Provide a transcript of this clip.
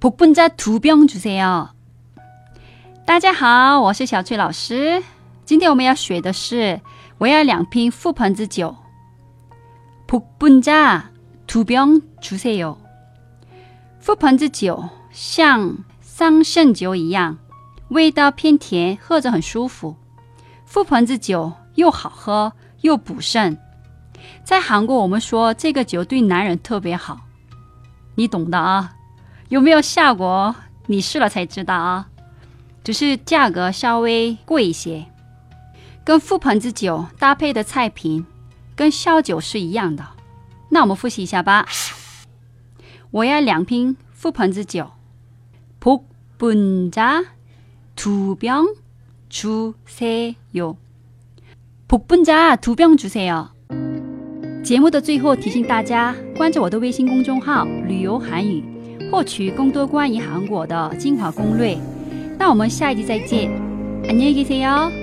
복분자두병주세요。大家好，我是小翠老师。今天我们要学的是我要两瓶覆盆子酒。복분자두병주세요。覆盆子酒像桑葚酒一样，味道偏甜，喝着很舒服。覆盆子酒又好喝又补肾。在韩国，我们说这个酒对男人特别好，你懂的啊。 有没有效果？你试了才知道啊。只是价格稍微贵一些，跟覆盆子酒搭配的菜品跟烧酒是一样的。那我们复习一下吧。我要两瓶覆盆子酒。복분자두병주세 요。 복분자두병주세 요。 节目的最后提醒大家关注我的微信公众号“旅游韩语”， 获取更多关于韩国的精华攻略。那我们下一集再见，안녕히계세요